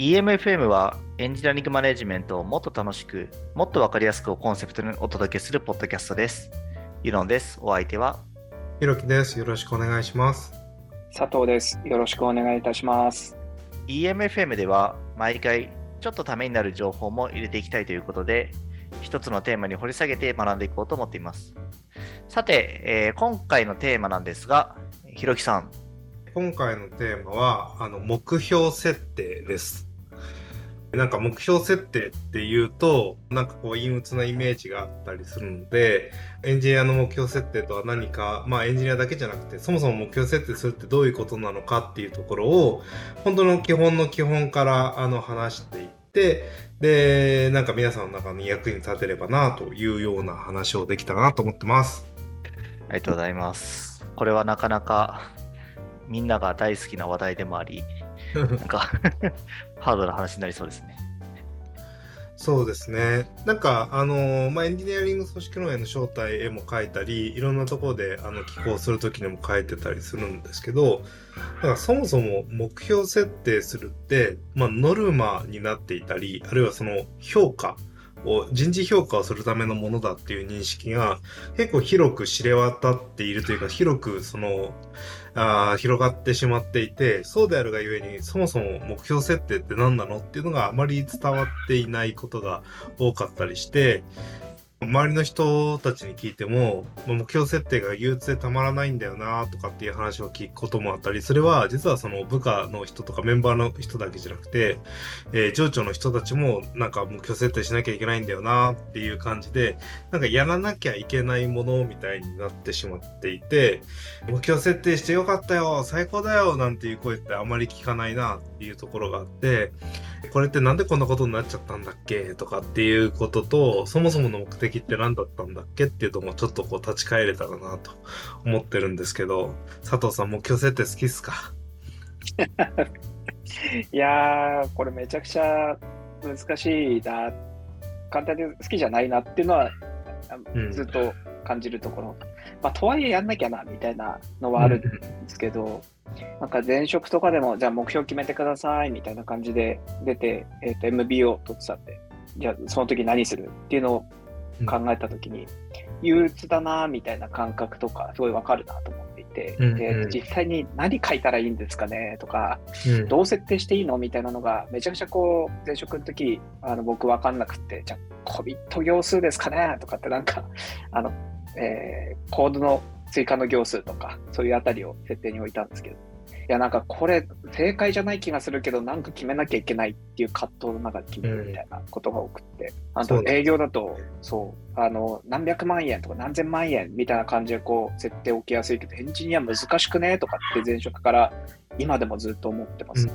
EMFM はエンジニアリングマネジメントをもっと楽しく、もっとわかりやすくをコンセプトにお届けするポッドキャストです。ユノンです。お相手はひろきです。よろしくお願いします。佐藤です。よろしくお願いいたします。EMFM では毎回ちょっとためになる情報も入れていきたいということで、一つのテーマに掘り下げて学んでいこうと思っています。さて、えー今回のテーマなんですが、ひろきさん、今回のテーマは、あの、目標設定です。なんか目標設定っていうと、なんかこう陰鬱なイメージがあったりするので、エンジニアの目標設定とは何か、まあエンジニアだけじゃなくて、そもそも目標設定するってどういうことなのかっていうところを、本当の基本の基本からあの話していって、で、なんか皆さんの中に役に立てればなというような話をできたらなと思ってます。ありがとうございます。これはなかなかみんなが大好きな話題でもあり、なんかハードな話になりそうですね。そうですね。なんか、あのーまあ、エンジニアリング組織論への招待絵も描いたり、いろんなところで、あの、寄稿するときにも書いてたりするんですけど、なんかそもそも目標設定するって、まあ、ノルマになっていたり、あるいはその評価を、人事評価をするためのものだっていう認識が結構広く知れ渡っているというか、広くその、あ広がってしまっていて、そうであるがゆえに、そもそも目標設定って何なのっていうのがあまり伝わっていないことが多かったりして、周りの人たちに聞いても、目標設定が憂鬱でたまらないんだよなとかっていう話を聞くこともあったり、それは実はその部下の人とかメンバーの人だけじゃなくて、えー上長の人たちもなんか目標設定しなきゃいけないんだよなっていう感じで、なんかやらなきゃいけないものみたいになってしまっていて、目標設定してよかったよ最高だよなんていう声ってあまり聞かないなっていうところがあって、これってなんでこんなことになっちゃったんだっけとかっていうことと、そもそもの目的って何だったんだっけっていうのもちょっとこう立ち返れたらなと思ってるんですけど、佐藤さん目標設定好きっすか？いやー、これめちゃくちゃ難しいな。簡単で好きじゃないなっていうのは、ずっと感じるところ。まあ、とはいえやんなきゃな、みたいなのはあるんですけど、なんか前職とかでも、じゃあ目標決めてください、みたいな感じで出て、えっ、と、MBO 取ってたんで、じゃあその時何するっていうのを考えた時に、憂鬱だな、みたいな感覚とか、すごいわかるなと思っていて、うんうんで、実際に何書いたらいいんですかね、とか、うん。どう設定していいのみたいなのが、めちゃくちゃこう、前職の時、あの僕分かんなくって、じゃあ、コミット行数ですかねとかってなんか、あの、えーコードの追加の行数とか、そういうあたりを設定に置いたんですけど、いや、なんかこれ、正解じゃない気がするけど、なんか決めなきゃいけないっていう葛藤の中で決めるみたいなことが多くって、あと営業だと、そう、あの、何百万円とか何千万円みたいな感じでこう、設定置きやすいけど、エンジニア難しくねとかって前職から今でもずっと思ってます。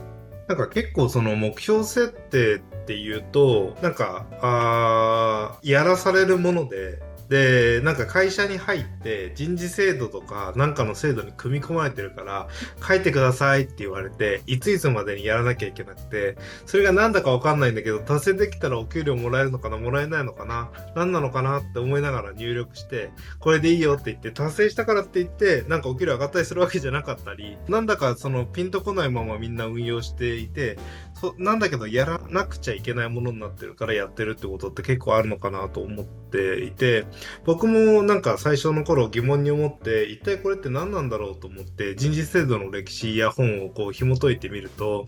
なんか結構その目標設定っていうと、なんか、あーやらされるもので、で、なんか会社に入って人事制度とかなんかの制度に組み込まれてるから、書いてくださいって言われて、いついつまでにやらなきゃいけなくて、それがなんだかわかんないんだけど、達成できたらお給料もらえるのかな、もらえないのかな、何なのかなって思いながら入力して、これでいいよって言って、達成したからって言って、なんかお給料上がったりするわけじゃなかったり、なんだかそのピンとこないままみんな運用していて、そなんだけどやらなくちゃいけないものになってるからやってるってことって結構あるのかなと思っていて、僕もなんか最初の頃疑問に思って、一体これって何なんだろうと思って、人事制度の歴史や本をこう紐解いてみると、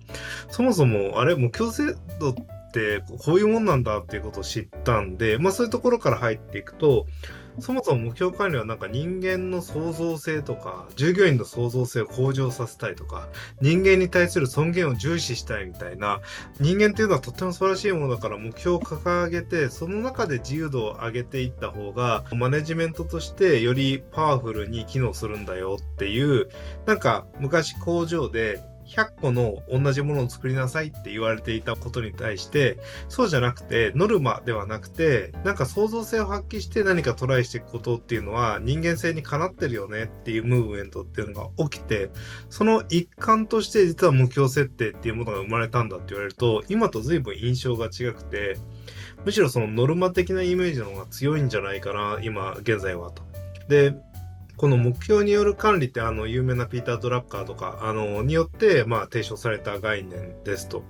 そもそもあれ、目標制度ってこういうもんなんだっていうことを知ったんで、まあそういうところから入っていくと、そもそも目標管理はなんか人間の創造性とか、従業員の創造性を向上させたいとか、人間に対する尊厳を重視したいみたいな、人間っていうのはとっても素晴らしいものだから目標を掲げて、その中で自由度を上げていった方が、マネジメントとしてよりパワフルに機能するんだよっていう、なんか昔工場で100個の同じものを作りなさいって言われていたことに対して、そうじゃなくて、ノルマではなくて、なんか創造性を発揮して何かトライしていくことっていうのは人間性にかなってるよねっていうムーブメントっていうのが起きて、その一環として実は目標設定っていうものが生まれたんだって言われると、今と随分印象が違くて、むしろそのノルマ的なイメージの方が強いんじゃないかな、今現在はと。で、この目標による管理ってあの有名なピーター・ドラッカーとかあのによってまあ提唱された概念ですと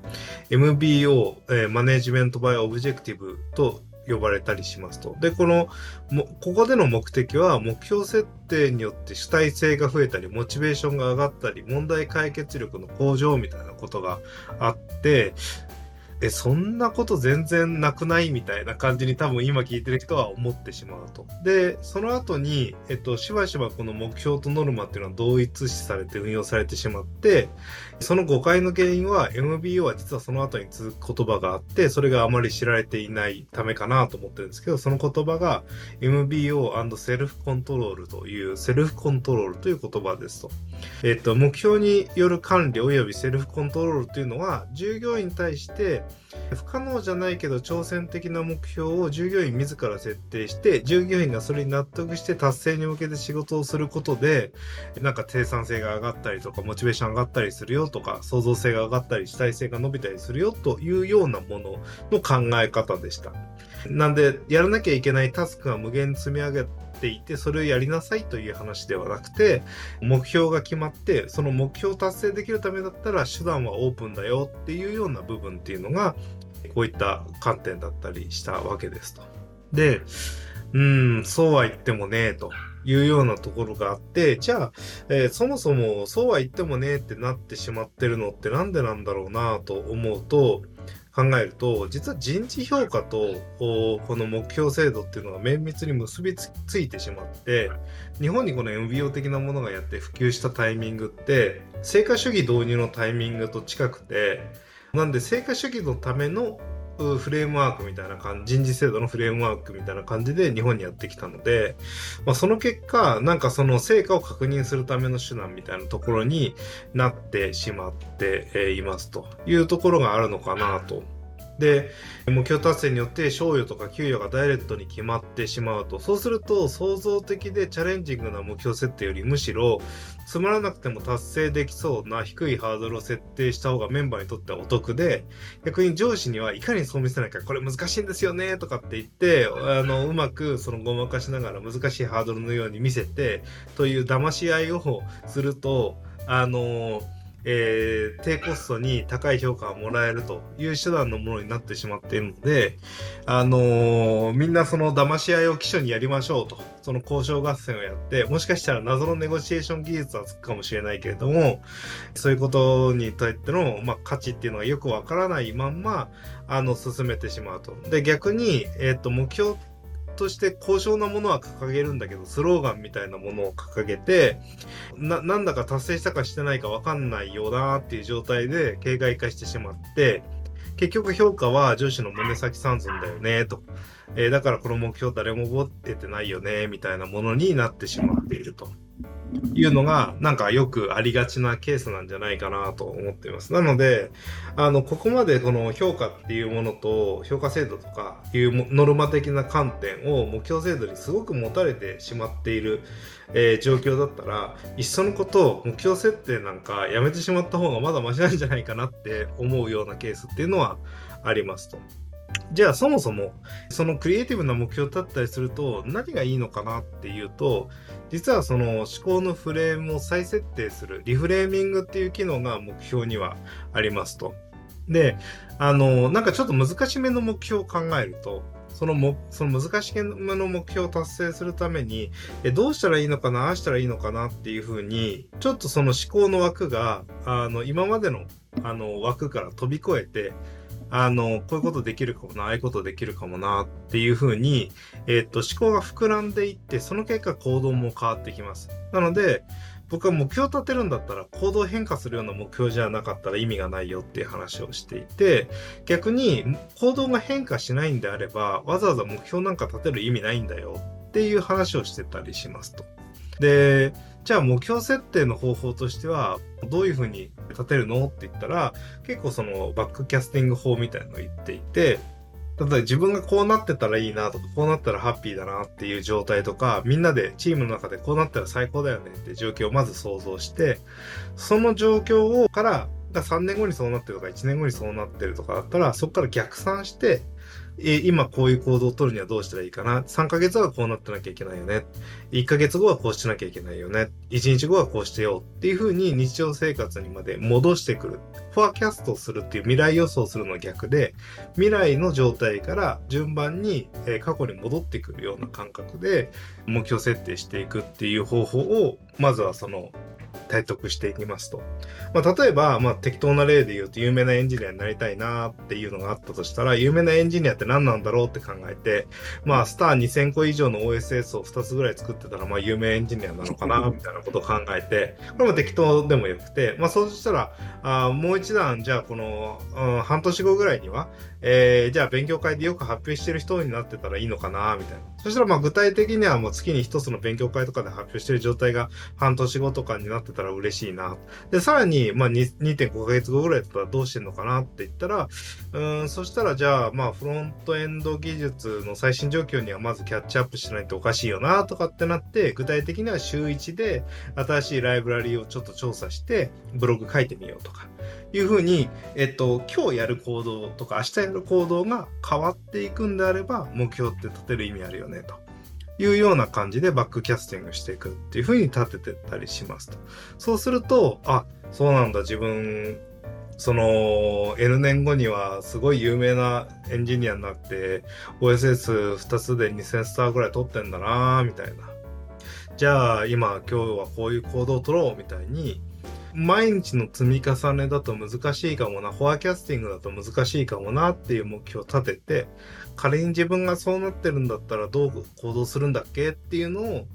MBO、え Management by Objective と呼ばれたりしますと。で、この、もここでの目的は目標設定によって主体性が増えたり、モチベーションが上がったり、問題解決力の向上みたいなことがあって、え、そんなこと全然なくないみたいな感じに多分今聞いてる人は思ってしまうと。で、その後に、えっと、しばしばこの目標とノルマっていうのは同一視されて運用されてしまって、その誤解の原因は MBO は実はその後に続く言葉があって、それがあまり知られていないためかなと思ってるんですけど、その言葉が MBO& セルフコントロールというセルフコントロールという言葉ですと。えっと、目標による管理及びセルフコントロールというのは、従業員に対して不可能じゃないけど挑戦的な目標を従業員自ら設定して、従業員がそれに納得して達成に向けて仕事をすることで、なんか生産性が上がったりとか、モチベーション上がったりするよとか、創造性が上がったり、主体性が伸びたりするよというようなものの考え方でした。なんで、やらなきゃいけないタスクが無限に積み上げていて、それをやりなさいという話ではなくて、目標が決まって、その目標を達成できるためだったら手段はオープンだよっていうような部分っていうのが、こういった観点だったりしたわけですと。で、うん、そうは言ってもねえ、というようなところがあって、じゃあ、えーそもそもそうは言ってもねってなってしまってるのってなんでなんだろうなと思うと、考えると、実は人事評価とおこの目標制度っていうのが綿密に結びつついてしまって、日本にこの MBO 的なものがやって普及したタイミングって、成果主義導入のタイミングと近くて、なんで成果主義のためのうフレームワークみたいな感じ、人事制度のフレームワークみたいな感じで日本にやってきたので、まあ、その結果、なんかその成果を確認するための手段みたいなところになってしまっていますというところがあるのかなと。で、目標達成によって賞与とか給与がダイレクトに決まってしまうと、そうすると創造的でチャレンジングな目標設定よりむしろつまらなくても達成できそうな低いハードルを設定した方がメンバーにとってはお得で、逆に上司にはいかにそう見せないかこれ難しいんですよねとかって言って、あの、うまくそのごまかしながら難しいハードルのように見せて、という騙し合いをすると、あの、えー低コストに高い評価をもらえるという手段のものになってしまっているので、あのーみんなその騙し合いを基礎にやりましょうと、その交渉合戦をやって、もしかしたら謎のネゴシエーション技術はつくかもしれないけれども、そういうことにとっての、まあ、価値っていうのがよくわからないまんま、あの、進めてしまうと。で、逆に、えっ、と、目標として高尚なものは掲げるんだけど、スローガンみたいなものを掲げて、な、なんだか達成したかしてないかわかんないよなっていう状態で形骸化してしまって、結局評価は上司の胸先三寸だよね、と。えーだからこの目標誰も持っててないよね、みたいなものになってしまっていると。いうのが、なんかよくありがちなケースなんじゃないかなと思っています。なので、あの、ここまでこの評価っていうものと、評価制度とかいうノルマ的な観点を目標制度にすごく持たれてしまっている、えー状況だったら、いっそのことを、目標設定なんかやめてしまった方がまだマシなんじゃないかなって思うようなケースっていうのはありますと。じゃあそもそもそのクリエイティブな目標だったりすると何がいいのかなっていうと実はその思考のフレームを再設定するリフレーミングっていう機能が目標にはありますと。で、あの、なんかちょっと難しめの目標を考えると、そのも、その難しめの目標を達成するために、え、どうしたらいいのかな、ああしたらいいのかなっていうふうに、ちょっとその思考の枠が、あの、今までの、あの、枠から飛び越えて、あの、こういうことできるかもな、ああいうことできるかもなっていうふうに、えっと、思考が膨らんでいって、その結果行動も変わってきます。なので、僕は目標を立てるんだったら行動変化するような目標じゃなかったら意味がないよっていう話をしていて、逆に行動が変化しないんであれば、わざわざ目標なんか立てる意味ないんだよっていう話をしてたりしますと。で、じゃあ目標設定の方法としては、どういうふうに立てるの？って言ったら、結構そのバックキャスティング法みたいなのを言っていて、例えば自分がこうなってたらいいなとか、こうなったらハッピーだなっていう状態とか、みんなでチームの中でこうなったら最高だよねって状況をまず想像して、その状況をから、3年後にそうなってるとか、1年後にそうなってるとかだったら、そこから逆算して、え今こういう行動を取るにはどうしたらいいかな？3ヶ月はこうなってなきゃいけないよね。1ヶ月後はこうしなきゃいけないよね。1日後はこうしてよっていう風に日常生活にまで戻してくる。forecast するっていう未来予想するの逆で、未来の状態から順番に、え過去に戻ってくるような感覚で目標設定していくっていう方法を、まずはその体得していきますと。まあ、例えば、まあ、適当な例で言うと、有名なエンジニアになりたいなっていうのがあったとしたら、有名なエンジニアって何なんだろうって考えて、まあ、スター2000個以上の OSS を2つぐらい作ってたら、まあ、有名エンジニアなのかな、みたいなことを考えて、これも適当でもよくて、まあ、そうしたら、あもう一段、じゃあ、この、うん、半年後ぐらいには、えー、じゃあ勉強会でよく発表してる人になってたらいいのかな、みたいな。そしたらまあ具体的にはもう月に一つの勉強会とかで発表してる状態が半年後とかになってたら嬉しいな。で、さらにまあ2.5ヶ月後ぐらいだったらどうしてんのかなって言ったら、うん、そしたらじゃあまあフロントエンド技術の最新状況にはまずキャッチアップしないとおかしいよなとかってなって、具体的には週1で新しいライブラリをちょっと調査してブログ書いてみようとか。いうふうに、えっと、今日やる行動とか明日やる行動が変わっていくんであれば、目標って立てる意味あるよね、というような感じでバックキャスティングしていくっていうふうに立ててったりしますと。そうすると、あ、そうなんだ、自分、その N 年後にはすごい有名なエンジニアになって OSS2 つで2000スターぐらい取ってんだなみたいな。じゃあ今今日はこういう行動を取ろうみたいに毎日の積み重ねだと難しいかもな、 forecasting だと難しいかもなっていう目標を立てて、仮に自分がそうなってるんだったらどう行動するんだっけっていうのを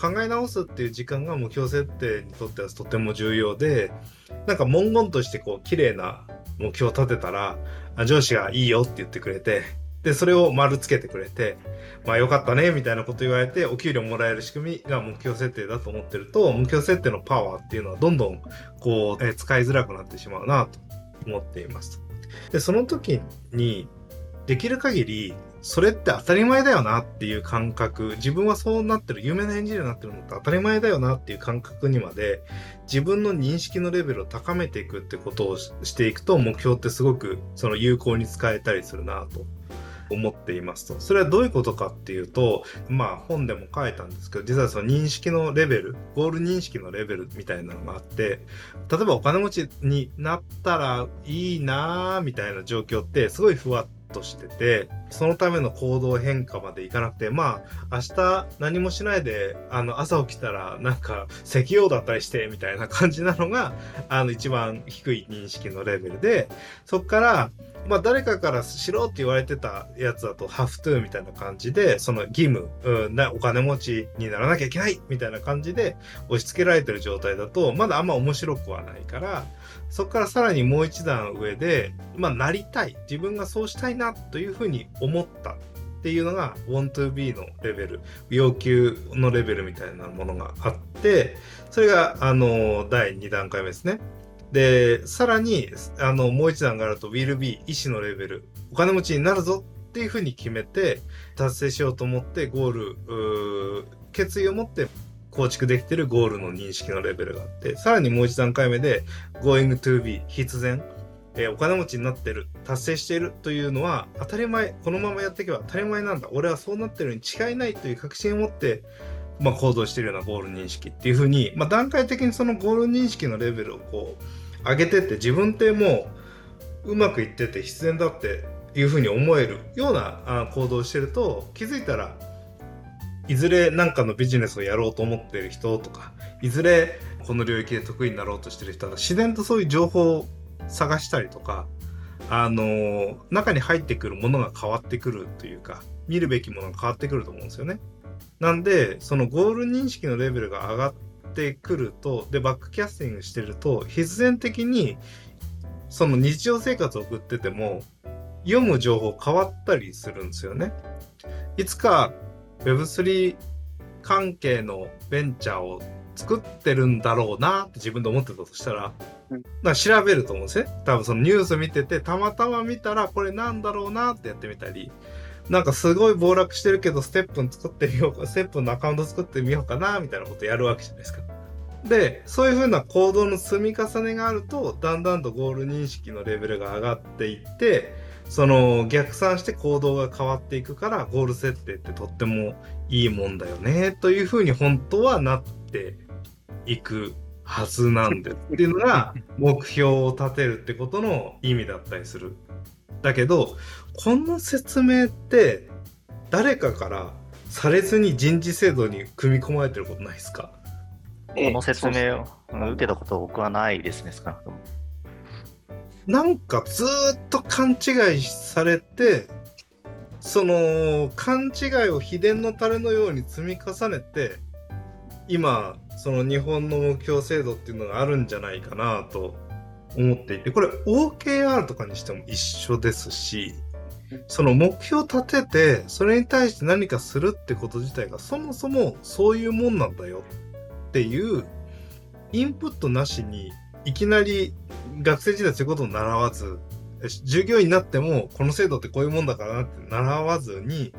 考え直すっていう時間が目標設定にとってはとても重要で、なんか文言としてこう綺麗な目標を立てたら、上司がいいよって言ってくれて、で、それを丸つけてくれて、まあよかったね、みたいなこと言われて、お給料もらえる仕組みが目標設定だと思ってると、目標設定のパワーっていうのはどんどん、こう、え使いづらくなってしまうなと思っています。で、その時に、できる限り、それって当たり前だよなっていう感覚、自分はそうなってる、有名なエンジニアになってるのって当たり前だよなっていう感覚にまで、自分の認識のレベルを高めていくってことをしていくと、目標ってすごくその有効に使えたりするなと思っていますと。それはどういうことかっていうと、まあ本でも書いたんですけど、実はその認識のレベル、ゴール認識のレベルみたいなのがあって、例えばお金持ちになったらいいなーみたいな状況ってすごいふわっとしてて、そのための行動変化までいかなくて、まあ、明日何もしないで、あの、朝起きたら、なんか、石油だったりして、みたいな感じなのが、あの、一番低い認識のレベルで、そっから、まあ、誰かからしろって言われてたやつだと、ハフトゥーみたいな感じで、その義務、うん、なお金持ちにならなきゃいけないみたいな感じで押し付けられてる状態だと、まだあんま面白くはないから、そこからさらにもう一段上で、まあ、なりたい。自分がそうしたいなというふうに思ったっていうのが want to be のレベル、要求のレベルみたいなものがあって、それが、あの、第2段階目ですね。で、さらに、あの、もう一段があると、will be、意思のレベル、お金持ちになるぞっていうふうに決めて、達成しようと思って、ゴール、決意を持って構築できてるゴールの認識のレベルがあって、さらにもう一段階目で、going to be、必然、えー、お金持ちになってる、達成しているというのは、当たり前、このままやっていけば当たり前なんだ、俺はそうなってるに違いないという確信を持って、まあ、行動しているようなゴール認識っていうふうに、まあ、段階的にそのゴール認識のレベルをこう上げてって自分ってもううまくいってて必然だっていうふうに思えるような行動をしてると気づいたらいずれ何かのビジネスをやろうと思ってる人とかいずれこの領域で得意になろうとしてる人が自然とそういう情報を探したりとかあの中に入ってくるものが変わってくるというか見るべきものが変わってくると思うんですよね。なんで、そのゴール認識のレベルが上がってくると、で、バックキャスティングしてると、必然的に、その日常生活を送ってても、読む情報変わったりするんですよね。いつか Web3 関係のベンチャーを作ってるんだろうなって自分で思ってたとしたら、ら調べると思うんですね。多分そのニュース見てて、たまたま見たらこれなんだろうなってやってみたり、なんかすごい暴落してるけど、ステップン作ってみようか、ステップンのアカウント作ってみようかな、みたいなことやるわけじゃないですか。で、そういうふうな行動の積み重ねがあると、だんだんとゴール認識のレベルが上がっていって、その逆算して行動が変わっていくからゴール設定ってとってもいいもんだよねというふうに本当はなっていくはずなんですっていうのが目標を立てるってことの意味だったりする。だけどこの説明って誰かからされずに人事制度に組み込まれてることないですか？ええこの説明をうん受けたこと僕はないですね、少なくとも。なんかずーっと勘違いされてその勘違いを秘伝のタレのように積み重ねて今その日本の目標制度っていうのがあるんじゃないかなと思っていてこれ OKR とかにしても一緒ですしその目標を立ててそれに対して何かするってこと自体がそもそもそういうもんなんだよっていうインプットなしにいきなり学生時代そういうことを習わず従業員になってもこの制度ってこういうもんだからなって習わずに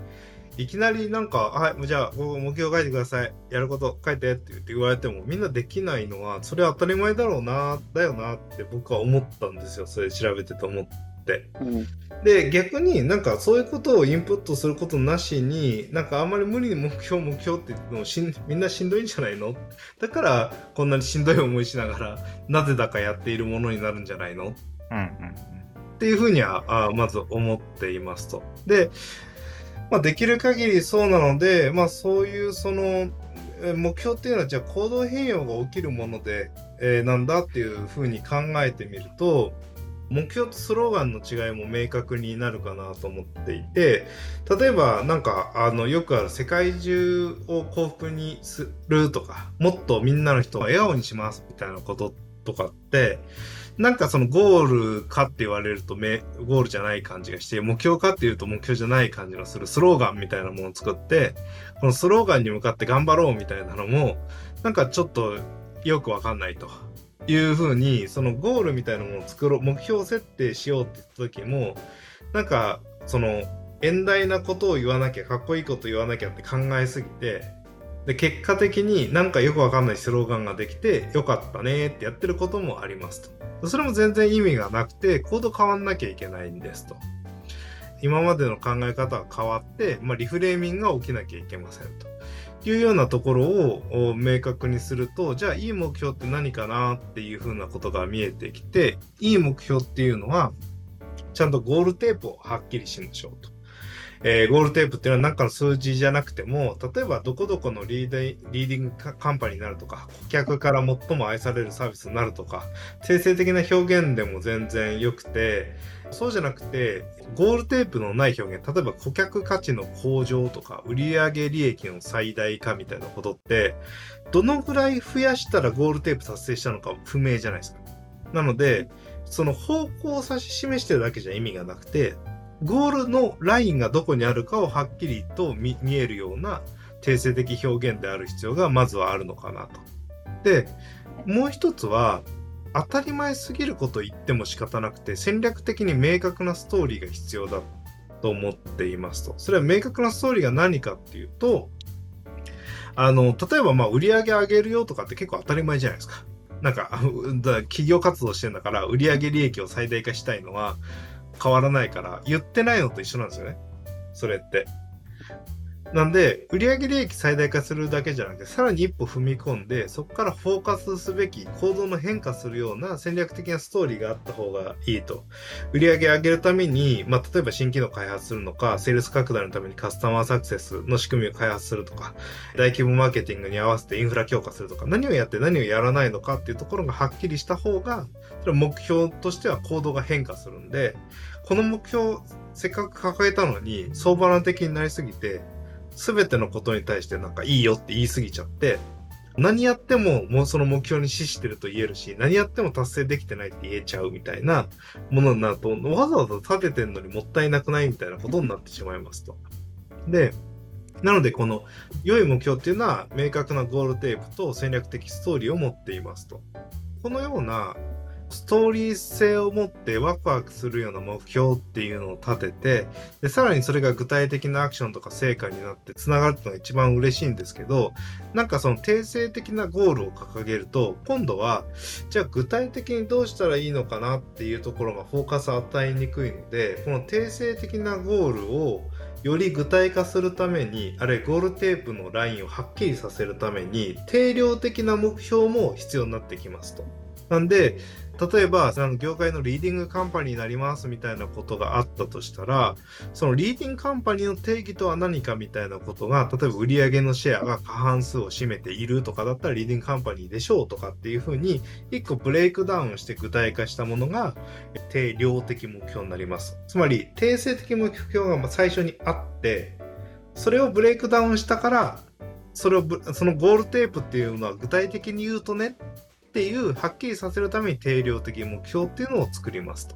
いきなりなんか「はいじゃあここ目標書いてください。やること書いて」って言って言われてもみんなできないのはそれは当たり前だろうなだよなって僕は思ったんですよ。それ調べてて思って。うん。で逆になんかそういうことをインプットすることなしになんかあんまり無理に目標目標って言ってもしんみんなしんどいんじゃないの？だからこんなにしんどい思いしながらなぜだかやっているものになるんじゃないの？うんうん。っていうふうにはあまず思っていますと。で、まあ、できる限りそうなので、まあ、そういうその目標っていうのはじゃあ行動変容が起きるもので、えーなんだっていうふうに考えてみると目標とスローガンの違いも明確になるかなと思っていて例えばなんかあのよくある世界中を幸福にするとかもっとみんなの人を笑顔にしますみたいなこととかってなんかそのゴールかって言われるとめゴールじゃない感じがして目標かっていうと目標じゃない感じのするスローガンみたいなものを作ってこのスローガンに向かって頑張ろうみたいなのもなんかちょっとよくわかんないと。いうふうにそのゴールみたいなものを作ろう目標設定しようって言った時もなんかその遠大なことを言わなきゃかっこいいこと言わなきゃって考えすぎてで結果的になんかよくわかんないスローガンができてよかったねってやってることもありますと。それも全然意味がなくてコード変わんなきゃいけないんですと。今までの考え方が変わって、まあ、リフレーミングが起きなきゃいけませんというようなところを明確にするとじゃあいい目標って何かなっていうふうなことが見えてきていい目標っていうのはちゃんとゴールテープをはっきりしましょうと。えーゴールテープっていうのは何かの数字じゃなくても例えばどこどこのリーディリーディングカカンパニーになるとか顧客から最も愛されるサービスになるとか定性的な表現でも全然良くてそうじゃなくてゴールテープのない表現例えば顧客価値の向上とか売上利益の最大化みたいなことってどのぐらい増やしたらゴールテープ達成したのか不明じゃないですか。なのでその方向を指し示してるだけじゃ意味がなくてゴールのラインがどこにあるかをはっきりと見えるような定性的表現である必要がまずはあるのかなと。でもう一つは当たり前すぎること言っても仕方なくて戦略的に明確なストーリーが必要だと思っていますと。それは明確なストーリーが何かっていうとあの例えばまあ売り上げ上げるよとかって結構当たり前じゃないですか。なんか 企業活動してんだから売上利益を最大化したいのは変わらないから言ってないのと一緒なんですよね。それって。なんで、売上利益最大化するだけじゃなくて、さらに一歩踏み込んで、そこからフォーカスすべき行動の変化するような戦略的なストーリーがあった方がいいと。売上上げるために、まあ、例えば新機能開発するのか、セールス拡大のためにカスタマーサクセスの仕組みを開発するとか、大規模マーケティングに合わせてインフラ強化するとか、何をやって何をやらないのかっていうところがはっきりした方が、それは目標としては行動が変化するんで、この目標、せっかく掲げたのに、相場論的になりすぎて、すべてのことに対してなんかいいよって言い過ぎちゃって、何やってももうその目標に資してると言えるし、何やっても達成できてないって言えちゃうみたいなものになると、わざわざ立ててんのにもったいなくないみたいなことになってしまいますと。で、なのでこの良い目標っていうのは明確なゴールテープと戦略的ストーリーを持っていますと。このようなストーリー性を持ってワクワクするような目標っていうのを立てて、で、さらにそれが具体的なアクションとか成果になって繋がるっていうのが一番嬉しいんですけど、なんかその定性的なゴールを掲げると、今度は、じゃあ具体的にどうしたらいいのかなっていうところがフォーカスを与えにくいので、この定性的なゴールをより具体化するために、あるいはゴールテープのラインをはっきりさせるために、定量的な目標も必要になってきますと。なんで、例えば、その業界のリーディングカンパニーになりますみたいなことがあったとしたら、そのリーディングカンパニーの定義とは何かみたいなことが、例えば売上のシェアが過半数を占めているとかだったらリーディングカンパニーでしょうとかっていうふうに、一個ブレイクダウンして具体化したものが定量的目標になります。つまり、定性的目標が最初にあって、それをブレイクダウンしたから、それをそのゴールテープっていうのは具体的に言うとねっていうはっきりさせるために定量的目標っていうのを作りますと。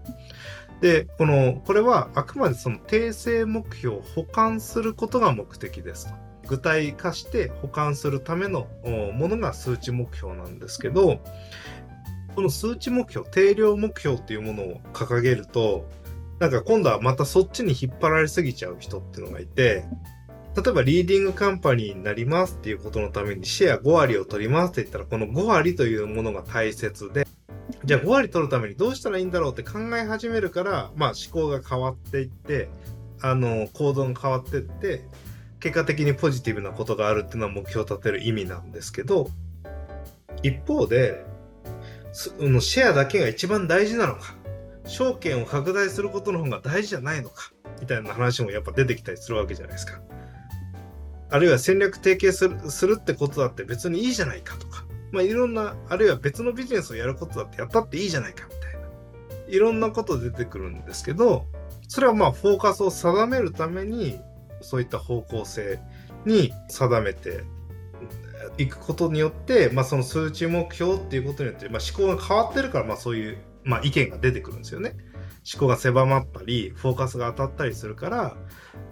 で、この、これはあくまでその定性目標を保管することが目的ですと。具体化して保管するためのものが数値目標なんですけど、この数値目標、定量目標っていうものを掲げると、なんか今度はまたそっちに引っ張られすぎちゃう人っていうのがいて、例えばリーディングカンパニーになりますっていうことのためにシェア5割を取りますって言ったらこの5割というものが大切でじゃあ5割取るためにどうしたらいいんだろうって考え始めるからまあ思考が変わっていってあの行動が変わっていって結果的にポジティブなことがあるっていうのは目標を立てる意味なんですけど一方でそのシェアだけが一番大事なのか証券を拡大することの方が大事じゃないのかみたいな話もやっぱ出てきたりするわけじゃないですか。あるいは戦略提携するするってことだって別にいいじゃないかとか、まあ、いろんな、あるいは別のビジネスをやることだってやったっていいじゃないかみたいな、いろんなこと出てくるんですけど、それはまあフォーカスを定めるために、そういった方向性に定めていくことによって、まあ、その数値目標っていうことによって、まあ、思考が変わってるから、まあ、そういう、まあ、意見が出てくるんですよね。思考が狭まったり、フォーカスが当たったりするから、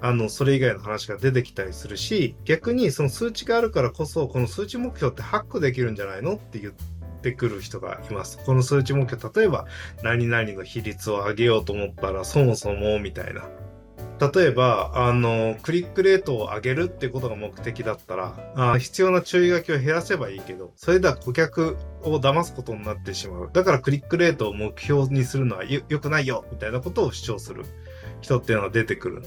あの、それ以外の話が出てきたりするし、逆にその数値があるからこそ、この数値目標ってハックできるんじゃないのって言ってくる人がいます。この数値目標、例えば、何々の比率を上げようと思ったら、そもそも、みたいな。例えば、あの、クリックレートを上げるってことが目的だったら、あ必要な注意書きを減らせばいいけど、それでは顧客を騙すことになってしまう。だからクリックレートを目標にするのはよ良くないよみたいなことを主張する人っていうのが出てくる。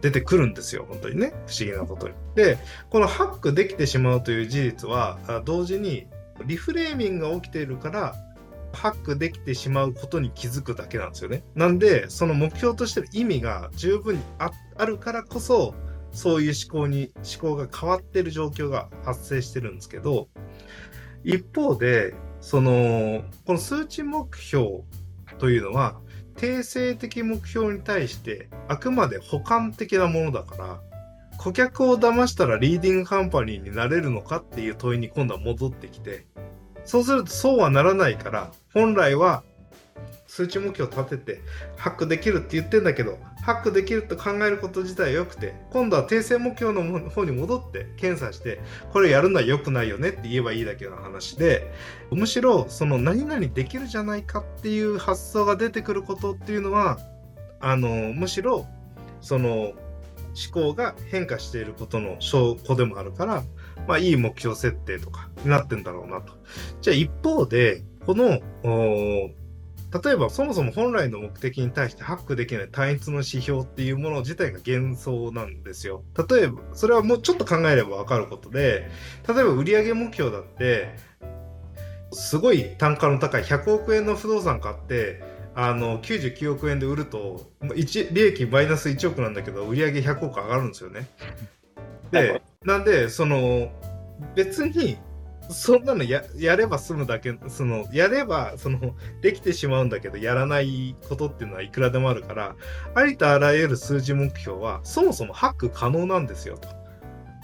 出てくるんですよ、本当にね。不思議なことに。で、このハックできてしまうという事実は、同時にリフレーミングが起きているから、ハックできてしまうことに気づくだけなんですよね。なんで、その目標としてる意味が十分にあるからこそ、そういう思考に、思考が変わってる状況が発生してるんですけど、一方で、その、この数値目標というのは、定性的目標に対して、あくまで補完的なものだから、顧客を騙したらリーディングカンパニーになれるのかっていう問いに今度は戻ってきて、そうするとそうはならないから、本来は数値目標を立ててハックできるって言ってんだけど、ハックできると考えること自体は良くて、今度は訂正目標の方に戻って検査して、これやるのは良くないよねって言えばいいだけの話で、むしろその何々できるじゃないかっていう発想が出てくることっていうのは、あの、むしろその思考が変化していることの証拠でもあるから、まあいい目標設定とかになってんだろうなと。じゃあ一方で、この、例えばそもそも本来の目的に対してハックできない単一の指標っていうもの自体が幻想なんですよ。例えば、それはもうちょっと考えればわかることで、例えば売上目標だって、すごい単価の高い100億円の不動産買って、あの、99億円で売ると、利益マイナス1億なんだけど、売上100億上がるんですよね。で、なんで、その、別に、そんなのややれば済むだけ、その、やれば、その、できてしまうんだけど、やらないことっていうのはいくらでもあるから、ありとあらゆる数字目標は、そもそもハック可能なんですよ、と。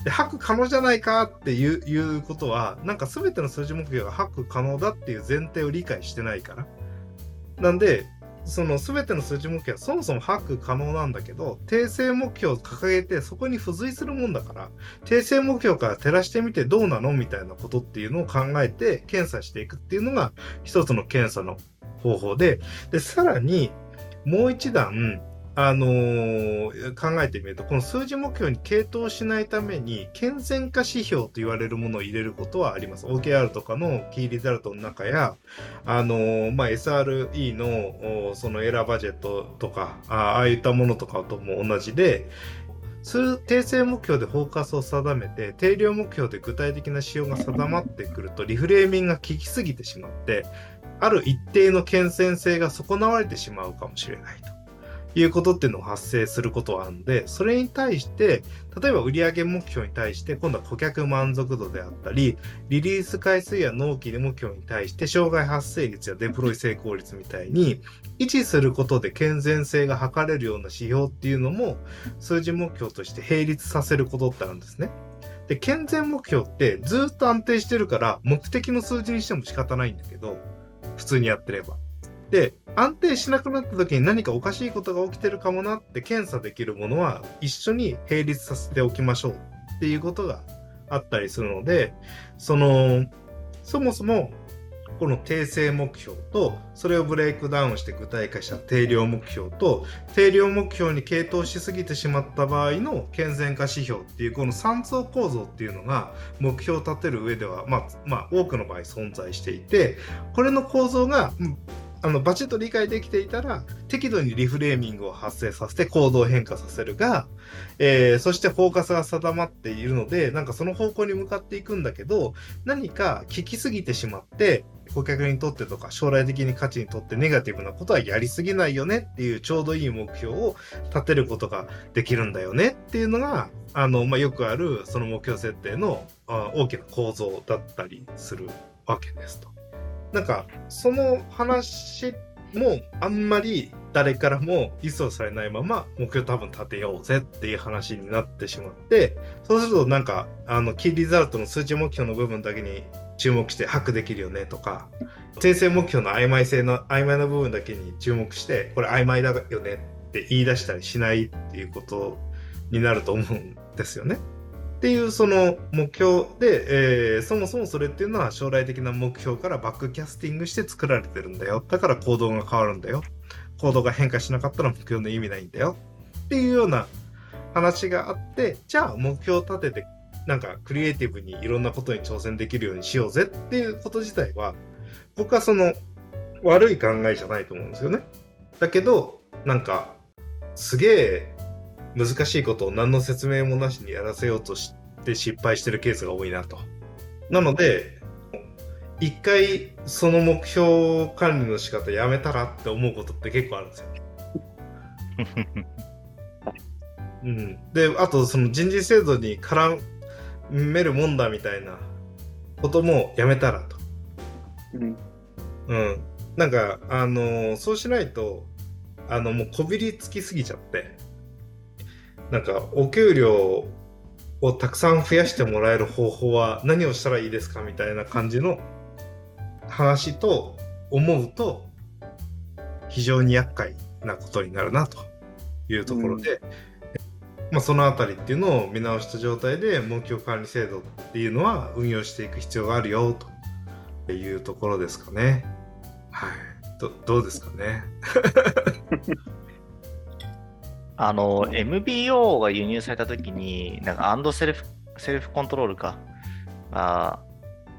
で、ハック可能じゃないかっていういうことは、なんか全ての数字目標がハック可能だっていう前提を理解してないから。なんで、その全ての数値目標はそもそも把握可能なんだけど、訂正目標を掲げてそこに付随するもんだから、訂正目標から照らしてみてどうなのみたいなことっていうのを考えて検査していくっていうのが一つの検査の方法で、で、さらにもう一段、あのー、考えてみると、この数字目標に傾倒しないために、健全化指標と言われるものを入れることはあります。OKR とかのキーリザルトの中や、あのー、まあ、SRE のそのエラーバジェットとか、ああいったものとかとも同じで、定性目標でフォーカスを定めて、定量目標で具体的な仕様が定まってくると、リフレーミングが効きすぎてしまって、ある一定の健全性が損なわれてしまうかもしれないと。いうことっていうのが発生することはあるので、それに対して、例えば売上目標に対して、今度は顧客満足度であったり、リリース回数や納期目標に対して、障害発生率やデプロイ成功率みたいに、維持することで健全性が測れるような指標っていうのも、数字目標として並立させることってあるんですね。で、健全目標ってずっと安定してるから、目的の数字にしても仕方ないんだけど、普通にやってれば。で、安定しなくなった時に何かおかしいことが起きてるかもなって検査できるものは一緒に並立させておきましょうっていうことがあったりするので、その、そもそもこの定性目標と、それをブレイクダウンして具体化した定量目標と、定量目標に傾倒しすぎてしまった場合の健全化指標っていう、この3層構造っていうのが目標を立てる上では、まあ、まあ、多くの場合存在していて、これの構造が、あのバチッと理解できていたら適度にリフレーミングを発生させて行動変化させるが、えー、そしてフォーカスが定まっているのでなんかその方向に向かっていくんだけど何か聞きすぎてしまって顧客にとってとか将来的に価値にとってネガティブなことはやりすぎないよねっていうちょうどいい目標を立てることができるんだよねっていうのがあの、まあ、よくあるその目標設定の大きな構造だったりするわけですと。なんかその話もあんまり誰からも一掃されないまま目標多分立てようぜっていう話になってしまってそうするとなんかあのキーリザルトの数値目標の部分だけに注目して把握できるよねとか訂正目標の曖昧性の曖昧な部分だけに注目してこれ曖昧だよねって言い出したりしないっていうことになると思うんですよね。っていうその目標で、えー、そもそもそれっていうのは将来的な目標からバックキャスティングして作られてるんだよ。だから行動が変わるんだよ。行動が変化しなかったら目標の意味ないんだよ。っていうような話があって、じゃあ目標を立てて、なんかクリエイティブにいろんなことに挑戦できるようにしようぜっていうこと自体は、僕はその悪い考えじゃないと思うんですよね。だけど、なんか、すげえ難しいことを何の説明もなしにやらせようとして失敗してるケースが多いなと。なので、一回その目標管理の仕方やめたらって思うことって結構あるんですよ。うん、で、あとその人事制度に絡めるもんだみたいなこともやめたらと。うん。うん。なんか、あのー、そうしないと、あの、もうこびりつきすぎちゃって、なんかお給料をたくさん増やしてもらえる方法は何をしたらいいですかみたいな感じの話と思うと非常に厄介なことになるなというところで、うん、まあ、そのあたりっていうのを見直した状態で目標管理制度っていうのは運用していく必要があるよというところですかね。はい。どどうですかね。あの、MBO が輸入されたときに、なんかアンドセルフ、セルフコントロールか、あ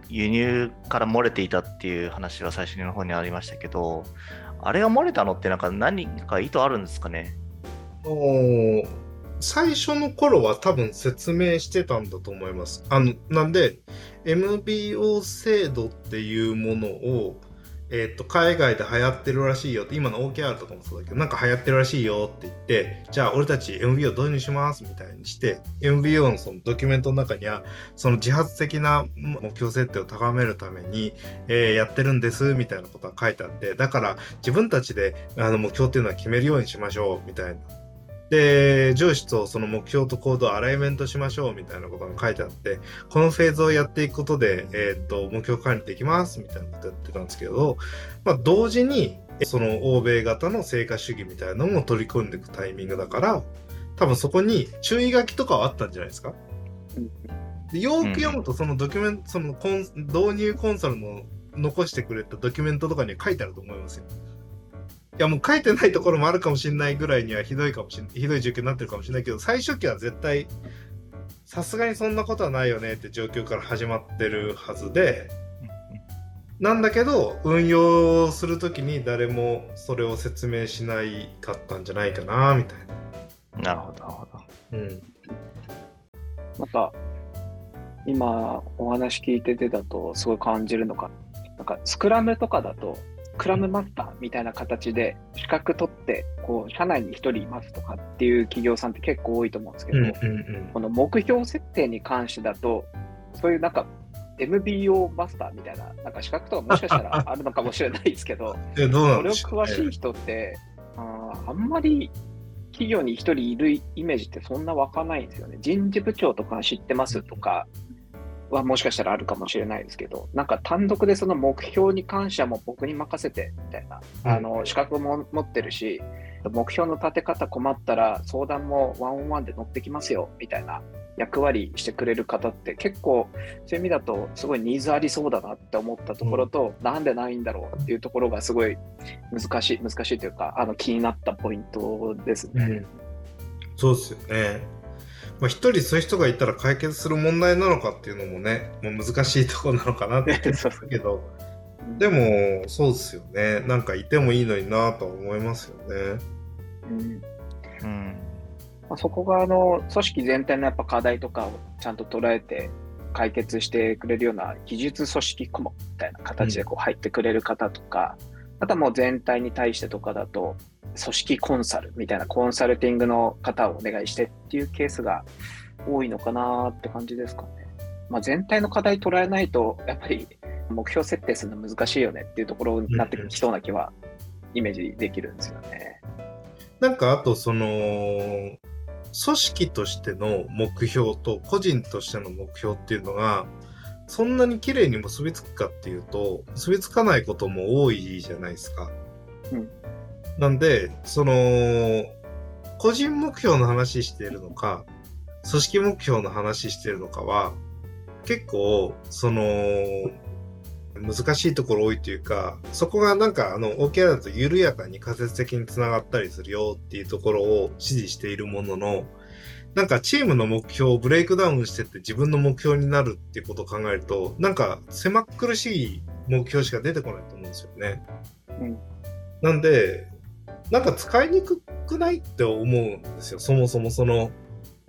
輸入から漏れていたっていう話が最初の方にありましたけど、あれが漏れたのってなんか何か意図あるんですかね？お最初の頃は多分説明してたんだと思います。あのなんで MBO 制度っていうものをえっ、と、海外で流行ってるらしいよって、今の OKR とかもそうだけど、なんか流行ってるらしいよって言って、じゃあ俺たち MBO 導入しますみたいにして、MBO のそのドキュメントの中には、その自発的な目標設定を高めるために、えー、やってるんですみたいなことが書いてあって、だから自分たちであの目標っていうのは決めるようにしましょうみたいなで、上司とその目標と行動をアライメントしましょうみたいなことが書いてあって、このフェーズをやっていくことで、えーっと、目標管理できますみたいなことやってたんですけど、まあ、同時に、その欧米型の成果主義みたいなのも取り込んでいくタイミングだから、多分そこに注意書きとかはあったんじゃないですか？うんでよーく読むと、そのドキュメント、そのコン導入コンソールの残してくれたドキュメントとかには書いてあると思いますよ。いやもう書いてないところもあるかもしれないぐらいにはひどいかもしれない、ひどい状況になってるかもしれないけど、最初期は絶対、さすがにそんなことはないよねって状況から始まってるはずで、なんだけど、運用するときに誰もそれを説明しないかったんじゃないかな、みたいな。なるほど、なるほど。うん。なんか、今お話聞いててだとすごい感じるのが、なんかスクラムとかだと、スクラムマスターみたいな形で資格取って、こう、社内に一人いますとかっていう企業さんって結構多いと思うんですけど、うんうんうん。この目標設定に関してだと、そういうなんか MBO マスターみたいな、なんか資格とかもしかしたらあるのかもしれないですけど、で、どそれを。詳しい人って、あーあんまり企業に一人いるイメージってそんな湧かないんですよね。人事部長とか知ってますとかはもしかしたらあるかもしれないですけど、なんか単独でその目標に関してはもう僕に任せてみたいな、あの資格も持ってるし、目標の立て方困ったら相談もワンオンワンで乗ってきますよみたいな役割してくれる方って結構そういう意味だとすごいニーズありそうだなって思ったところと、なんでないんだろうっていうところがすごい難しい難しいというかあの気になったポイントですね。うん、そうですよね。まあ、一人そういう人がいたら解決する問題なのかっていうのもね、もう難しいところなのかなって思 そううけど、でも、そうですよね。なんかいてもいいのになとは思いますよね。うんうん。まあ、そこがあの組織全体のやっぱ課題とかをちゃんと捉えて解決してくれるような技術組織顧問みたいな形でこう入ってくれる方とか、あとはもう全体に対してとかだと組織コンサルみたいなコンサルティングの方をお願いしてっていうケースが多いのかなって感じですかね。まあ、全体の課題捉えないとやっぱり目標設定するの難しいよねっていうところになってきそうな気はイメージできるんですよね。なんかあとその、組織としての目標と個人としての目標っていうのが、そんなに綺麗に結びつくかっていうと、結びつかないことも多いじゃないですか。うんなんで、その、個人目標の話しているのか、組織目標の話しているのかは、結構、その、難しいところ多いというか、そこがなんかあの OKR だと緩やかに仮説的につながったりするよっていうところを指示しているものの、なんかチームの目標をブレイクダウンしてって自分の目標になるっていうことを考えると、なんか狭苦しい目標しか出てこないと思うんですよね。うんなんで、なんか使いにくくないって思うんですよ。そもそもその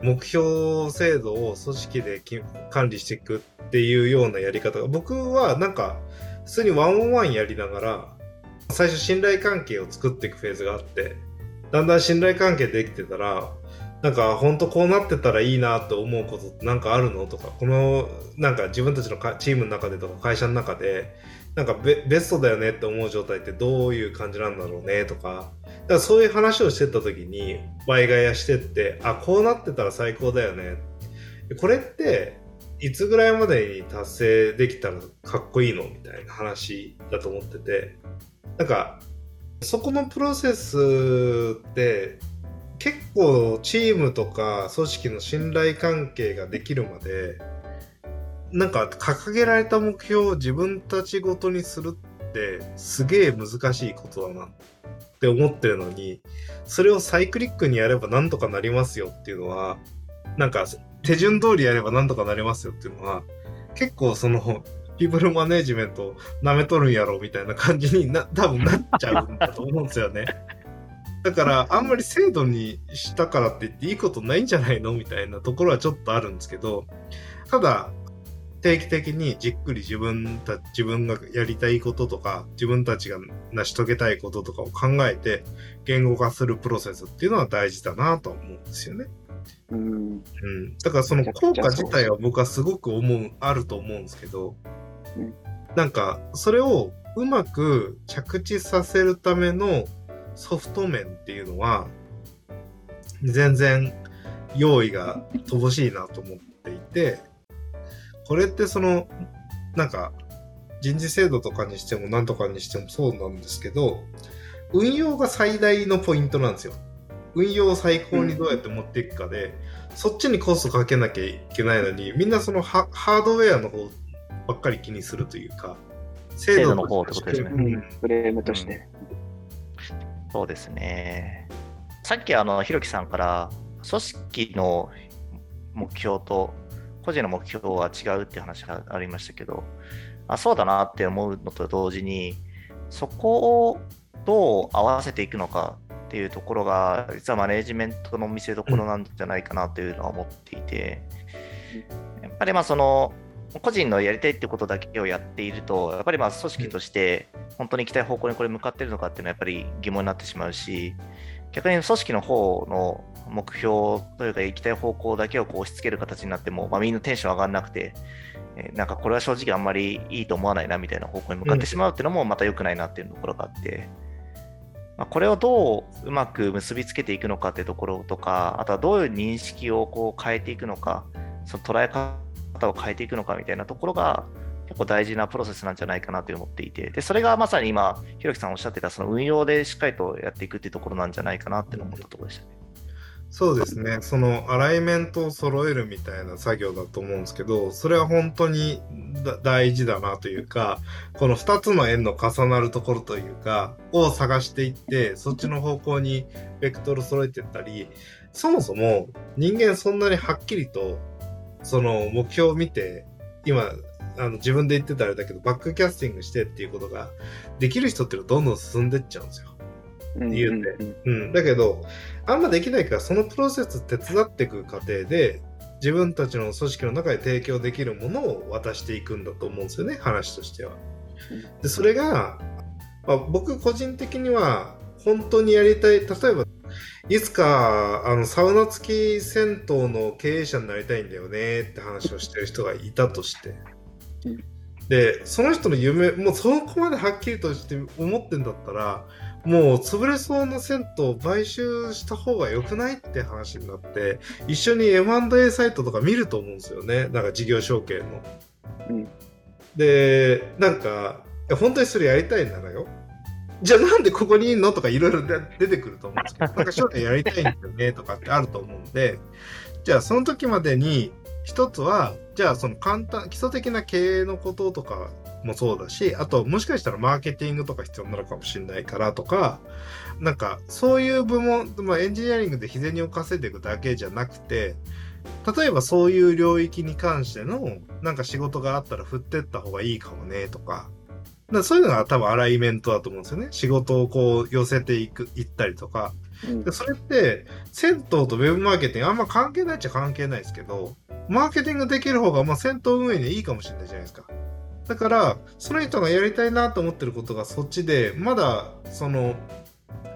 目標制度を組織でき管理していくっていうようなやり方が、僕はなんか普通にワンオンワンやりながら、最初信頼関係を作っていくフェーズがあって、だんだん信頼関係できてたら、なんか本当こうなってたらいいなと思うことってなんかあるのとか、このなんか自分たちのチームの中でとか会社の中で、なんかベベストだよねって思う状態ってどういう感じなんだろうねとか、だからそういう話をしてった時に、倍返やしてって、あ、こうなってたら最高だよね。これって、いつぐらいまでに達成できたらかっこいいのみたいな話だと思ってて、なんか、そこのプロセスって、結構チームとか組織の信頼関係ができるまで、なんか掲げられた目標を自分たちごとにするってすげえ難しいことだなって思ってるのに、それをサイクリックにやればなんとかなりますよっていうのは、なんか手順通りやればなんとかなりますよっていうのは、結構その、ピープルマネジメント舐めとるんやろみたいな感じにな、多分なっちゃうんだと思うんですよね。だから、あんまり制度にしたからって言っていいことないんじゃないのみたいなところはちょっとあるんですけど、ただ、定期的にじっくり自分た自分がやりたいこととか、自分たちが成し遂げたいこととかを考えて言語化するプロセスっていうのは大事だなとは思うんですよね。うんうん。だからその効果自体は僕はすごく思う、あると思うんですけどうん、なんかそれをうまく着地させるためのソフト面っていうのは、全然用意が乏しいなと思っていて、これってその、なんか、人事制度とかにしても何とかにしてもそうなんですけど、運用が最大のポイントなんですよ。運用を最高にどうやって持っていくかで、そっちにコストかけなきゃいけないのに、みんなそのハハードウェアの方ばっかり気にするというか、制度の方ってことですねうんフレームとして。そうですね。さっきあの、ひろきさんから、組織の目標と個人の目標は違うって話がありましたけど、あそうだなって思うのと同時に、そこをどう合わせていくのかっていうところが、実はマネジメントの見せ所なんじゃないかなというのは思っていて、やっぱりまあその、個人のやりたいってことだけをやっていると、やっぱりまあ組織として本当に行きたい方向にこれ向かってるのかっていうのはやっぱり疑問になってしまうし、逆に組織の方の目標というか行きたい方向だけをこう押し付ける形になっても、まあ、みんなテンション上がらなくて、えーなんかこれは正直あんまりいいと思わないなみたいな方向に向かってしまうっていうのもまた良くないなっていうところがあって、まあ、これをどううまく結びつけていくのかっていうところとか、あとはどういう認識をこう変えていくのか、その捉え方方を変えていくのかみたいなところが結構大事なプロセスなんじゃないかなと思っていて、でそれがまさに今、ひろきさんおっしゃってたその運用でしっかりとやっていくっていうところなんじゃないかなって思ったところでしたね。そうですね。そのアライメントを揃えるみたいな作業だと思うんですけど、それは本当に大事だなというか、この2つの円の重なるところというか、を探していって、そっちの方向にベクトル揃えていったり、そもそも人間そんなにはっきりと、その目標を見て、今、あの自分で言ってたあれだけど、バックキャスティングしてっていうことができる人っていうのはどんどん進んでっちゃうんですよ。うん言うんでうんうん、だけど、あんまできないから、そのプロセス手伝っていく過程で、自分たちの組織の中で提供できるものを渡していくんだと思うんですよね、話としては。で、それが、まあ、僕個人的には、本当にやりたい、例えば、いつか、あの、サウナ付き銭湯の経営者になりたいんだよねって話をしてる人がいたとしてうん。で、その人の夢、もうそこまではっきりとして思ってんだったら、もう潰れそうな銭湯を買収した方が良くないって話になって、一緒に M&A サイトとか見ると思うんですよね。なんか事業承継の。うんで、なんか、本当にそれやりたいんならよ。じゃあなんでここにいんの？とかいろいろ出てくると思うんですけど、なんか将来やりたいんだよねとかってあると思うんで、じゃあその時までに一つは、じゃあその簡単、基礎的な経営のこととかもそうだし、あともしかしたらマーケティングとか必要になるかもしれないからとか、なんかそういう部門、まあ、エンジニアリングで日銭を稼いでいくだけじゃなくて、例えばそういう領域に関してのなんか仕事があったら振ってった方がいいかもねとか、だそういうのが多分アライメントだと思うんですよね。仕事をこう寄せていく、行ったりとか。うんでそれって、銭湯とウェブマーケティングあんま関係ないっちゃ関係ないですけど、マーケティングできる方がまあ銭湯運営にはいいかもしれないじゃないですか。だから、その人がやりたいなと思ってることがそっちで、まだその、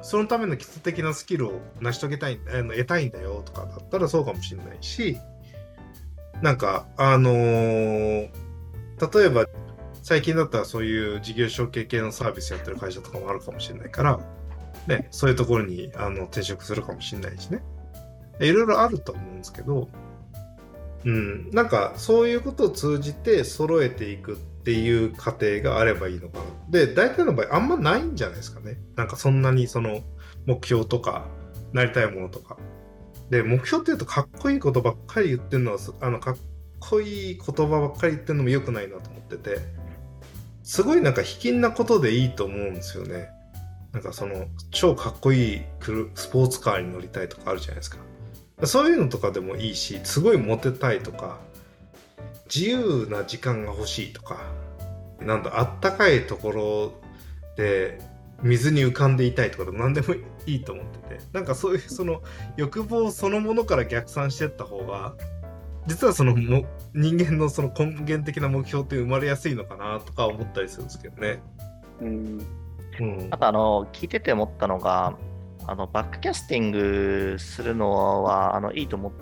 そのための基礎的なスキルを成し遂げたい、あの得たいんだよとかだったらそうかもしれないし、なんか、あのー例えば、最近だったらそういう事業承継系のサービスやってる会社とかもあるかもしれないから、ね、そういうところにあの転職するかもしれないしね。いろいろあると思うんですけど、うん、なんかそういうことを通じて揃えていくっていう過程があればいいのかな。で、大体の場合あんまないんじゃないですかね。なんかそんなにその目標とか、なりたいものとか。で、目標って言うとかっこいいことばっかり言ってるのは、あの、かっこいい言葉ばっかり言ってるのも良くないなと思ってて、すごいなんか卑近なことでいいと思うんですよね。なんかその、超かっこいいスポーツカーに乗りたいとかあるじゃないですか。そういうのとかでもいいし、すごいモテたいとか、自由な時間が欲しいとか、なんだ、あったかいところで水に浮かんでいたいとかでも何でもいいと思ってて、なんかそういうその欲望そのものから逆算してった方が、実はそのも人間のその根源的な目標って生まれやすいのかなとか思ったりするんですけどね。うんうんあ。とあの、聞いてて思ったのが、あのバックキャスティングするのはあのいいと思っ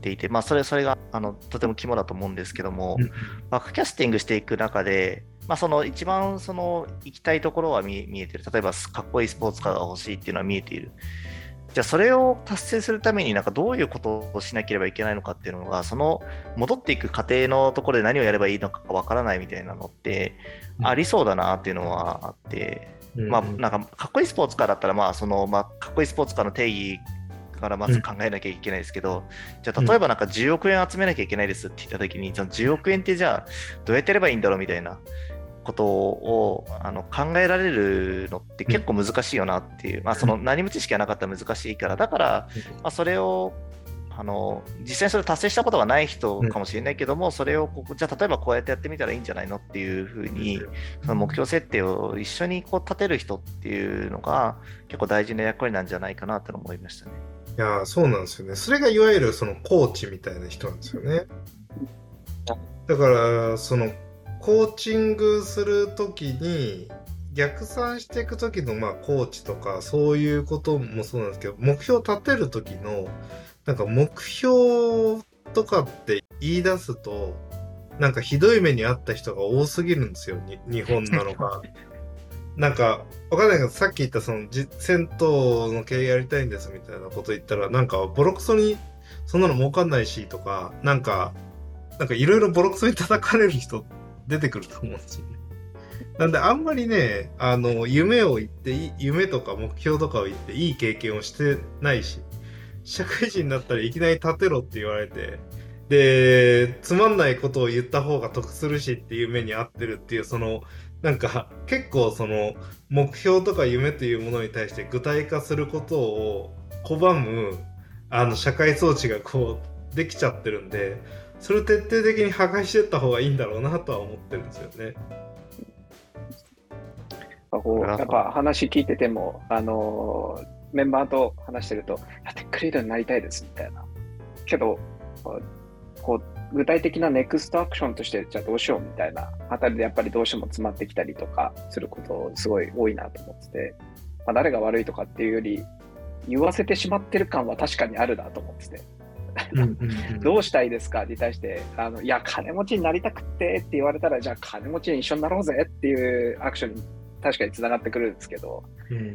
ていて、まあ、それそれがあのとても肝だと思うんですけども、うんバックキャスティングしていく中で、まあ、その一番その行きたいところは見見えてる、例えばかっこいいスポーツカーが欲しいっていうのは見えている。じゃあそれを達成するためになんかどういうことをしなければいけないのかっていうのが、その戻っていく過程のところで何をやればいいのかわからないみたいなのってありそうだなっていうのはあって、まあなんかかっこいいスポーツカーだったら、まあそのまあかっこいいスポーツカーの定義からまず考えなきゃいけないですけど、じゃあ例えばなんか10億円集めなきゃいけないですって言ったときに、その10億円ってじゃあどうやってやればいいんだろうみたいなことをあの考えられるのって結構難しいよなっていう、まあその何も知識がなかったら難しいから、だから、まあ、それをあの実際にそれを達成したことがない人かもしれないけども、それをここじゃあ例えばこうやってやってみたらいいんじゃないのっていうふうに、その目標設定を一緒にこう立てる人っていうのが結構大事な役割なんじゃないかなと思いましたね。いやーそうなんですよね。それがいわゆるそのコーチみたいな人なんですよね。だから、そのコーチングするときに逆算していくときのまあコーチとかそういうこともそうなんですけど、目標を立てるときのなんか目標とかって言い出すと、なんかひどい目に遭った人が多すぎるんですよ、に日本なのか。なんか、わかんないけど、さっき言ったその、じ銭湯の経営やりたいんですみたいなこと言ったら、なんか、ボロクソに、そんなの儲かんないしとか、なんか、なんかいろいろボロクソに叩かれる人出てくると思うんですよね。なんで、あんまりね、あの、夢を言って、夢とか目標とかを言っていい経験をしてないし、社会人になったらいきなり立てろって言われて、で、つまんないことを言った方が得するしっていう目に合ってるっていう、その、なんか結構その目標とか夢というものに対して具体化することを拒むあの社会装置がこうできちゃってるんで、それを徹底的に破壊していった方がいいんだろうなとは思ってるんですよね。こうやっぱ話聞いてても、あのーメンバーと話してると、いやテックリードになりたいですみたいな。けど、こうこう具体的なネクストアクションとして、じゃあどうしようみたいなあたりでやっぱりどうしても詰まってきたりとかすることすごい多いなと思ってて、まあ、誰が悪いとかっていうより、言わせてしまってる感は確かにあるなと思ってて。どうしたいですか？に対して、あのいや、金持ちになりたくってって言われたら、じゃあ金持ちに一緒になろうぜっていうアクションに確かにつながってくるんですけど、うん。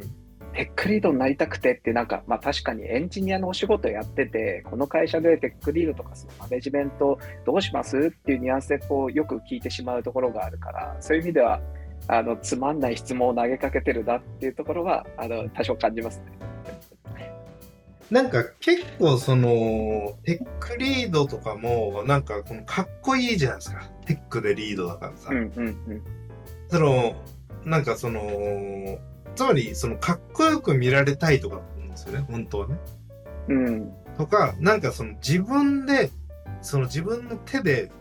テックリードになりたくてって、なんか、まあ確かにエンジニアのお仕事やってて、この会社でテックリードとかそのマネジメントどうします？っていうニュアンスでこうよく聞いてしまうところがあるから、そういう意味では、あのつまんない質問を投げかけてるなっていうところはあの多少感じますね。なんか結構そのテックリードとかもなんかこのかっこいいじゃないですか。テックでリードだからさ。うんうんうん。その、なんかその、つまりそのかっこよく見られたいとかだと思うんですよね、本当はね。うんとか、なんかその自分で、その自分の手で、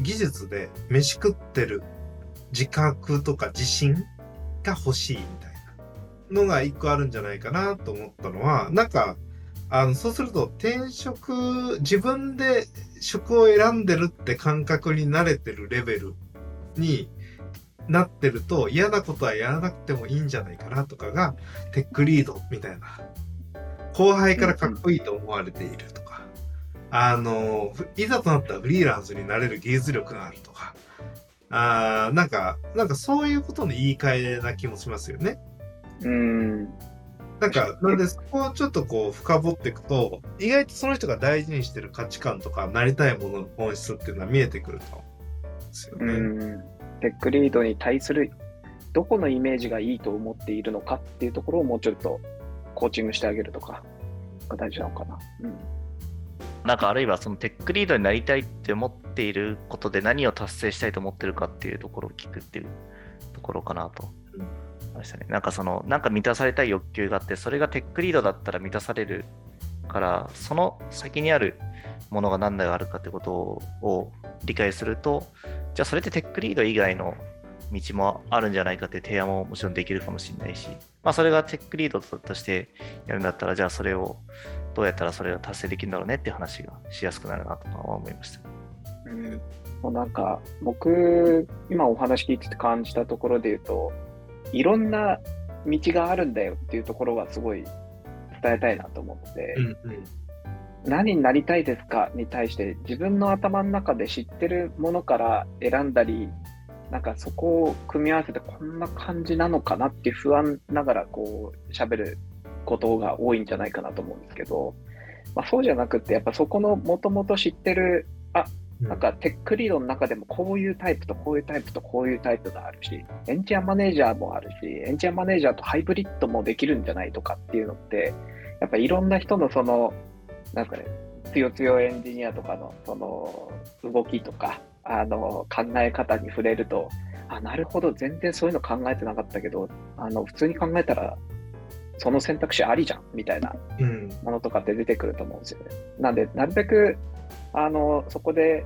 技術で飯食ってる自覚とか自信が欲しいみたいなのが一個あるんじゃないかなと思ったのは、なんか、あの、そうすると転職、自分で職を選んでるって感覚に慣れてるレベルになってると嫌なことはやらなくてもいいんじゃないかなとかがテックリードみたいな。後輩からかっこいいと思われているとか、あの、いざとなったらフリーランスになれる技術力があるとか、あーなんか、なんかそういうことの言い換えな気もしますよね。うん。なんか、なんでそこをちょっとこう深掘っていくと、意外とその人が大事にしてる価値観とか、なりたいものの本質っていうのは見えてくると思うんですようね。んテックリードに対するどこのイメージがいいと思っているのかっていうところをもうちょっとコーチングしてあげるとかが大事なのかな。うんなんかあるいはそのテックリードになりたいって思っていることで何を達成したいと思ってるかっていうところを聞くっていうところかなとましたね。なんかその、なんか満たされたい欲求があって、それがテックリードだったら満たされるから、その先にあるものが何があるかってことを理解すると、じゃあそれってテックリード以外の道もあるんじゃないかって提案ももちろんできるかもしれないし、まあそれがテックリードとしてやるんだったら、じゃあそれをどうやったらそれが達成できるんだろうねって話がしやすくなるなとは思いました。うんもうなんか僕今お話聞いてて感じたところで言うといろんな道があるんだよっていうところはすごい伝えたいなと思って、うんうん何になりたいですかに対して自分の頭の中で知ってるものから選んだりなんかそこを組み合わせてこんな感じなのかなって不安ながらこう喋ることが多いんじゃないかなと思うんですけど、まあ、そうじゃなくって、やっぱそこのもともと知ってる、あなんかテックリードの中でもこういうタイプとこういうタイプとこういうタイプがあるし、エンジニアマネージャーもあるし、エンジニアマネージャーとハイブリッドもできるんじゃないとかっていうのって、やっぱいろんな人のその、なんかね、強強エンジニアとかのその動きとか、あの考え方に触れると、あ、なるほど、全然そういうの考えてなかったけど、あの普通に考えたら、その選択肢ありじゃんみたいなものとかって出てくると思うんですよね。うん、なんで、なるべくあのそこで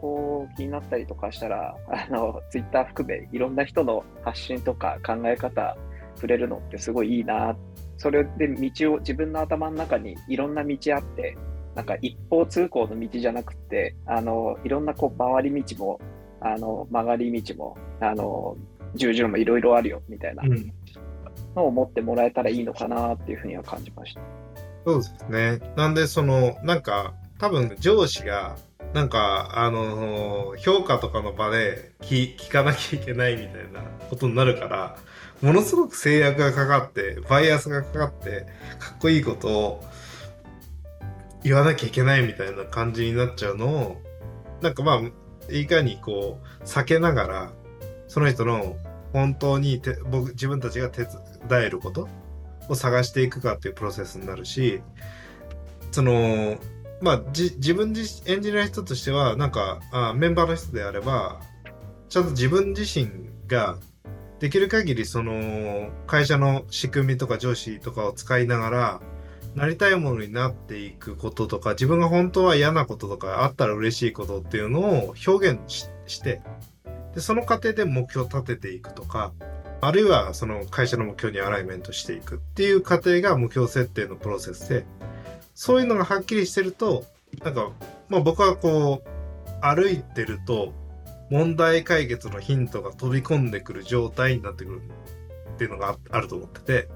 こう気になったりとかしたら、あのツイッター含めいろんな人の発信とか考え方触れるのってすごいいいな。それで道を自分の頭の中にいろんな道あって、なんか一方通行の道じゃなくて、あのいろんなこう回り道も、あの曲がり道も、あの十字路もいろいろあるよみたいなのを持ってもらえたらいいのかなっていうふうには感じました。そうですね。なんでそのなんか多分上司がなんかあの評価とかの場で聞聞かなきゃいけないみたいなことになるからものすごく制約がかかってバイアスがかかってかっこいいことを言わなきゃいけないみたいな感じになっちゃうのをなんかまあいかにこう避けながらその人の本当にて僕自分たちが手伝えることを探していくかっていうプロセスになるしそのまあ、じ自分自演じない人としてはなんかあメンバーの人であればちゃんと自分自身ができる限りその会社の仕組みとか上司とかを使いながらなりたいものになっていくこととか自分が本当は嫌なこととかあったら嬉しいことっていうのを表現してでその過程で目標を立てていくとかあるいはその会社の目標にアライメントしていくっていう過程が目標設定のプロセスでそういうのがはっきりしてると、なんか、まあ僕はこう、歩いてると、問題解決のヒントが飛び込んでくる状態になってくるっていうのがあると思ってて、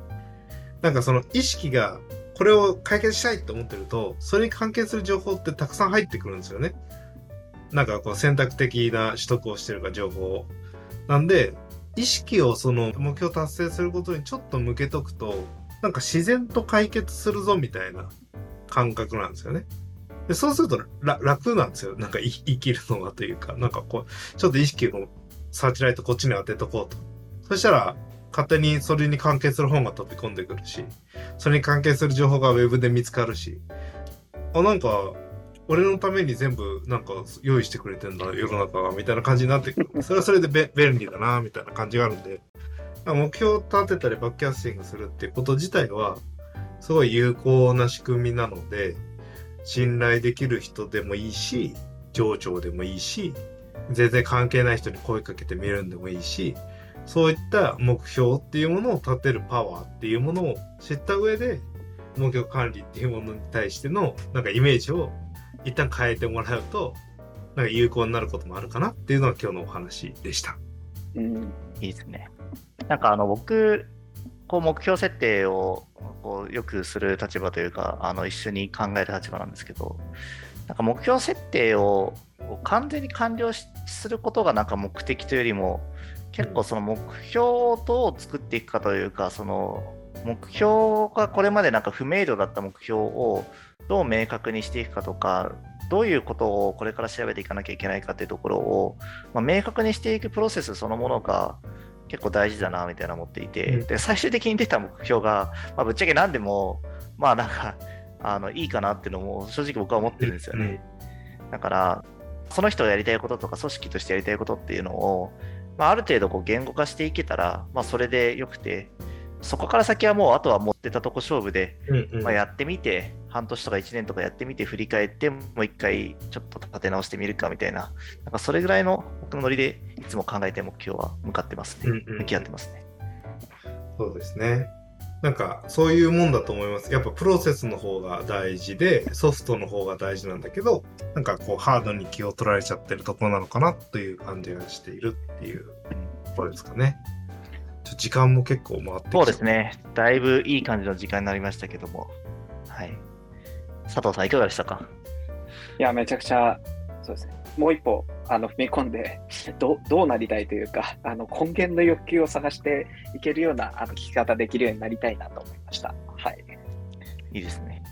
なんかその意識がこれを解決したいと思ってると、それに関係する情報ってたくさん入ってくるんですよね。なんかこう選択的な取得をしてるか情報を。なんで、意識をその目標達成することにちょっと向けとくと、なんか自然と解決するぞみたいな感覚なんですよね。でそうすると楽なんですよ。なんか生きるのがというか、なんかこう、ちょっと意識をサーチライトこっちに当てとこうと。そしたら、勝手にそれに関係する本が飛び込んでくるし、それに関係する情報がウェブで見つかるし、あ、なんか、俺のために全部なんか用意してくれてんだ、世の中が、みたいな感じになってくる。それはそれで便利だな、みたいな感じがあるんで、目標を立てたりバックキャスティングするってこと自体は、すごい有効な仕組みなので、信頼できる人でもいいし、上長でもいいし、全然関係ない人に声かけてみるんでもいいし、そういった目標っていうものを立てるパワーっていうものを知った上で、目標管理っていうものに対してのなんかイメージを一旦変えてもらうと、なんか有効になることもあるかなっていうのが今日のお話でした。うん、いいですね。なんかあの僕、こう目標設定をこうよくする立場というか、あの一緒に考える立場なんですけど、なんか目標設定を完全に完了することがなんか目的というよりも、結構その目標をどう作っていくかというか、その目標がこれまでなんか不明瞭だった目標をどう明確にしていくかとか、どういうことをこれから調べていかなきゃいけないかっていうところを、まあ、明確にしていくプロセスそのものが、結構大事だなみたいな思っていて、うん、で最終的に出た目標が、まあ、ぶっちゃけ何でもまあなんかあのいいかなっていうのも正直僕は思ってるんですよね、うん、だからその人がやりたいこととか組織としてやりたいことっていうのを、まあ、ある程度こう言語化していけたら、まあ、それでよくてそこから先はもうあとは持ってたとこ勝負で、うんうん、まあ、やってみて半年とか1年とかやってみて振り返ってもう一回ちょっと立て直してみるかみたいななんかそれぐらいの僕のノリでいつも考えて目標は向かってますね、うんうん、向き合ってますね。そうですね。なんかそういうもんだと思います。やっぱプロセスの方が大事でソフトの方が大事なんだけどなんかこうハードに気を取られちゃってるところなのかなという感じがしているっていうところですかね。時間も結構回ってそうですね。だいぶいい感じの時間になりましたけども。はい。佐藤さん、いかがでしたか？いや、めちゃくちゃ、そうですね。もう一歩、あの、踏み込んで、どどうなりたいというか、あの、根源の欲求を探していけるような、あの、聞き方できるようになりたいなと思いました。はい。いいですね。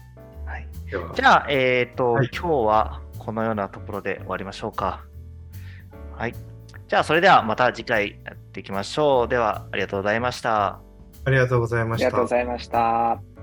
はい。ではじゃあ、えっ、と、はい今日はこのようなところで終わりましょうか。はい。じゃあ、それではまた次回やっていきましょう。では、ありがとうございました。ありがとうございましたありがとうご。ざいました。